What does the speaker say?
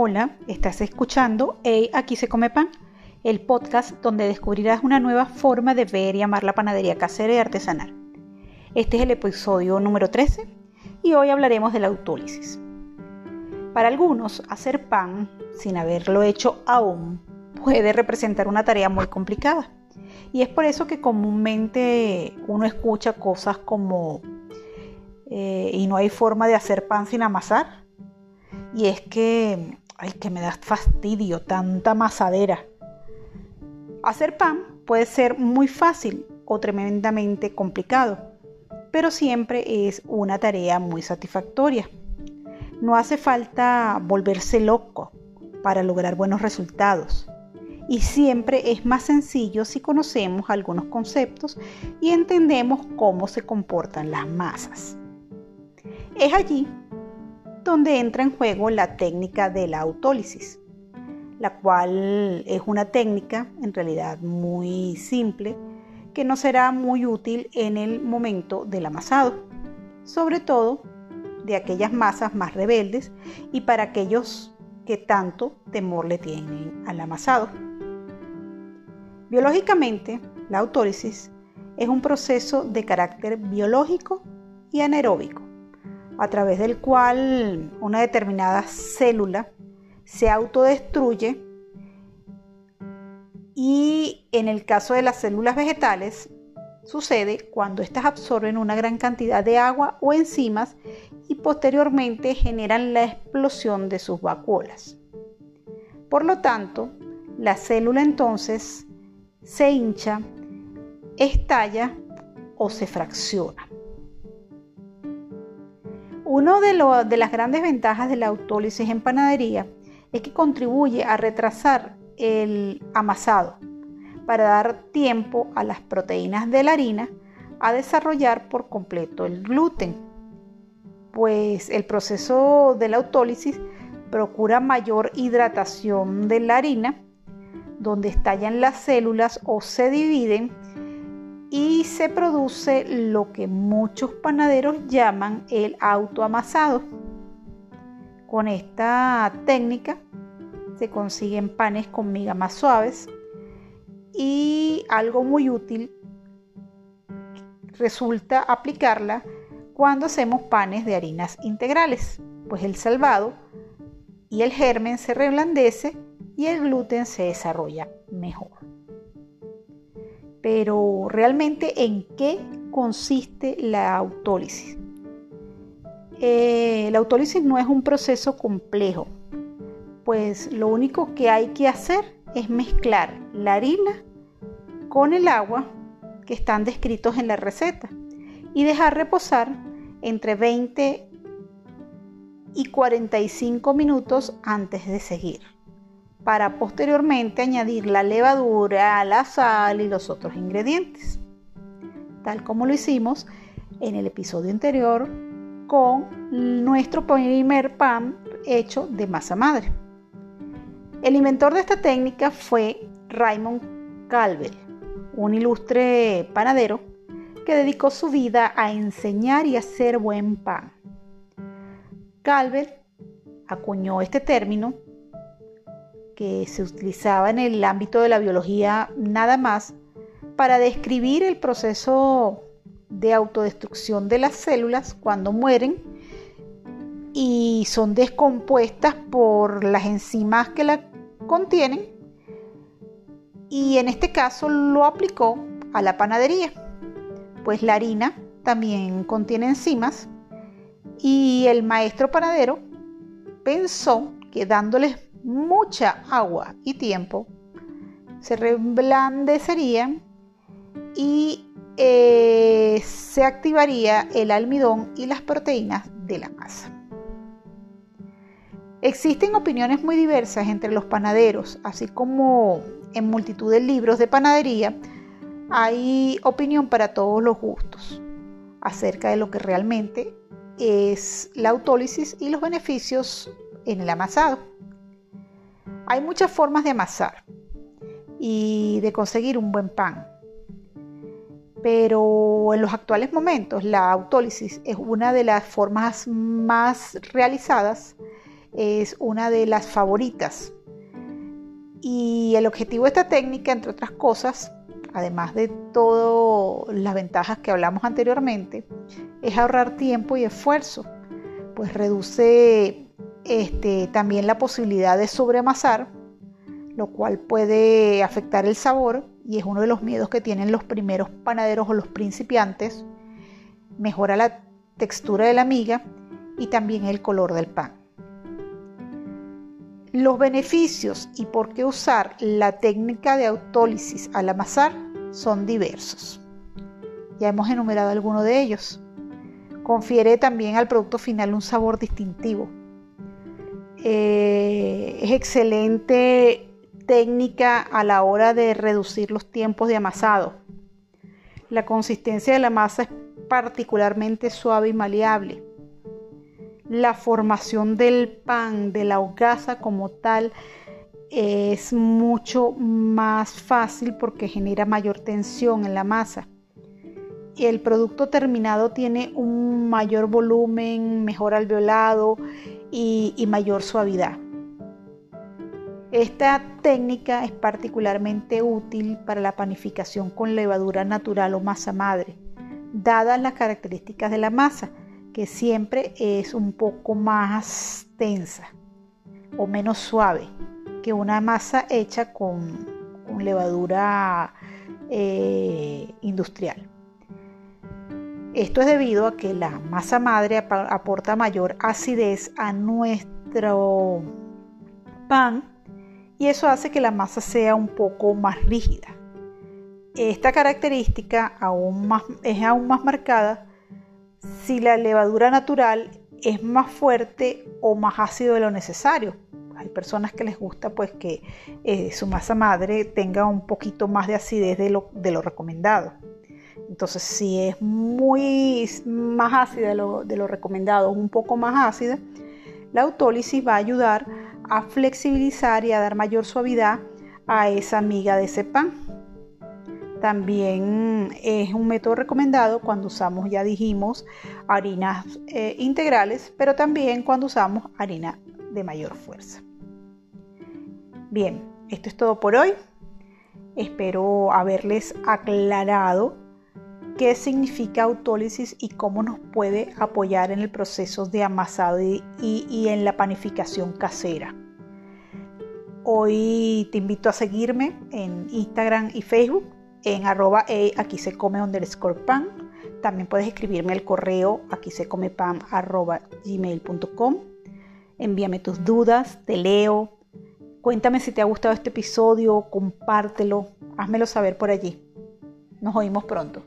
Hola, estás escuchando Hey, aquí se come pan, el podcast donde descubrirás una nueva forma de ver y amar la panadería casera y artesanal. Este es el episodio número 13 y hoy hablaremos de la autólisis. Para algunos, hacer pan sin haberlo hecho aún puede representar una tarea muy complicada. Y es por eso que comúnmente uno escucha cosas como eh, y no hay forma de hacer pan sin amasar. Y es que, ay, que me da fastidio tanta amasadera. Hacer pan puede ser muy fácil o tremendamente complicado, pero siempre es una tarea muy satisfactoria. No hace falta volverse loco para lograr buenos resultados. Y siempre es más sencillo si conocemos algunos conceptos y entendemos cómo se comportan las masas. Es allí donde entra en juego la técnica de la autólisis, la cual es una técnica en realidad muy simple que no será muy útil en el momento del amasado, sobre todo de aquellas masas más rebeldes y para aquellos que tanto temor le tienen al amasado. Biológicamente, la autólisis es un proceso de carácter biológico y anaeróbico a través del cual una determinada célula se autodestruye y en el caso de las células vegetales sucede cuando éstas absorben una gran cantidad de agua o enzimas y posteriormente generan la explosión de sus vacuolas. Por lo tanto, la célula entonces se hincha, estalla o se fracciona. Una de, las grandes ventajas de la autólisis en panadería es que contribuye a retrasar el amasado para dar tiempo a las proteínas de la harina a desarrollar por completo el gluten, pues el proceso de la autólisis procura mayor hidratación de la harina, donde estallan las células o se dividen y se produce lo que muchos panaderos llaman el autoamasado. Con esta técnica se consiguen panes con migas más suaves y algo muy útil resulta aplicarla cuando hacemos panes de harinas integrales, pues el salvado y el germen se reblandece y el gluten se desarrolla mejor. Pero realmente en qué consiste la autólisis? Eh, la autólisis no es un proceso complejo, pues lo único que hay que hacer es mezclar la harina con el agua que están descritos en la receta y dejar reposar entre 20 y 45 minutos antes de seguir para posteriormente añadir la levadura, la sal y los otros ingredientes, tal como lo hicimos en el episodio anterior con nuestro primer pan hecho de masa madre. El inventor de esta técnica fue Raymond Calvel, un ilustre panadero que dedicó su vida a enseñar y hacer buen pan. Calvel acuñó este término que se utilizaba en el ámbito de la biología nada más para describir el proceso de autodestrucción de las células cuando mueren y son descompuestas por las enzimas que la contienen y en este caso lo aplicó a la panadería, pues la harina también contiene enzimas y el maestro panadero pensó que dándoles mucha agua y tiempo, se reblandecerían y eh, se activaría el almidón y las proteínas de la masa. Existen opiniones muy diversas entre los panaderos, así como en multitud de libros de panadería, hay opinión para todos los gustos acerca de lo que realmente es la autólisis y los beneficios en el amasado. Hay muchas formas de amasar y de conseguir un buen pan. Pero en los actuales momentos la autólisis es una de las formas más realizadas es una de las favoritas. Y el objetivo de esta técnica, entre otras cosas, además de todas las ventajas que hablamos anteriormente, es ahorrar tiempo y esfuerzo, pues reduce este, también la posibilidad de sobreamasar, lo cual puede afectar el sabor y es uno de los miedos que tienen los primeros panaderos o los principiantes. Mejora la textura de la miga y también el color del pan. Los beneficios y por qué usar la técnica de autólisis al amasar son diversos. Ya hemos enumerado algunos de ellos. Confiere también al producto final un sabor distintivo. Eh, es excelente técnica a la hora de reducir los tiempos de amasado. La consistencia de la masa es particularmente suave y maleable. La formación del pan, de la hogaza como tal, es mucho más fácil porque genera mayor tensión en la masa. El producto terminado tiene un mayor volumen, mejor alveolado y, mayor suavidad. Esta técnica es particularmente útil para la panificación con levadura natural o masa madre, dadas las características de la masa, que siempre es un poco más tensa o menos suave que una masa hecha con, levadura eh, industrial. Esto es debido a que la masa madre aporta mayor acidez a nuestro pan y eso hace que la masa sea un poco más rígida. Esta característica aún más, es aún más marcada si la levadura natural es más fuerte o más ácido de lo necesario, hay personas que les gusta pues que eh, su masa madre tenga un poquito más de acidez de lo, de lo recomendado. Entonces, si es muy más ácida de lo, de lo recomendado, un poco más ácida, la autólisis va a ayudar a flexibilizar y a dar mayor suavidad a esa miga de ese pan. También es un método recomendado cuando usamos, ya dijimos, harinas eh, integrales, pero también cuando usamos harina de mayor fuerza. Bien, esto es todo por hoy. Espero haberles aclarado qué significa autólisis y cómo nos puede apoyar en el proceso de amasado y, en la panificación casera. Hoy te invito a seguirme en Instagram y Facebook en arroba aquí se come underscore pan. También puedes escribirme al correo aquí se come pan arroba gmail.com. Envíame tus dudas, te leo, Cuéntame si te ha gustado este episodio, compártelo, házmelo saber por allí. Nos oímos pronto.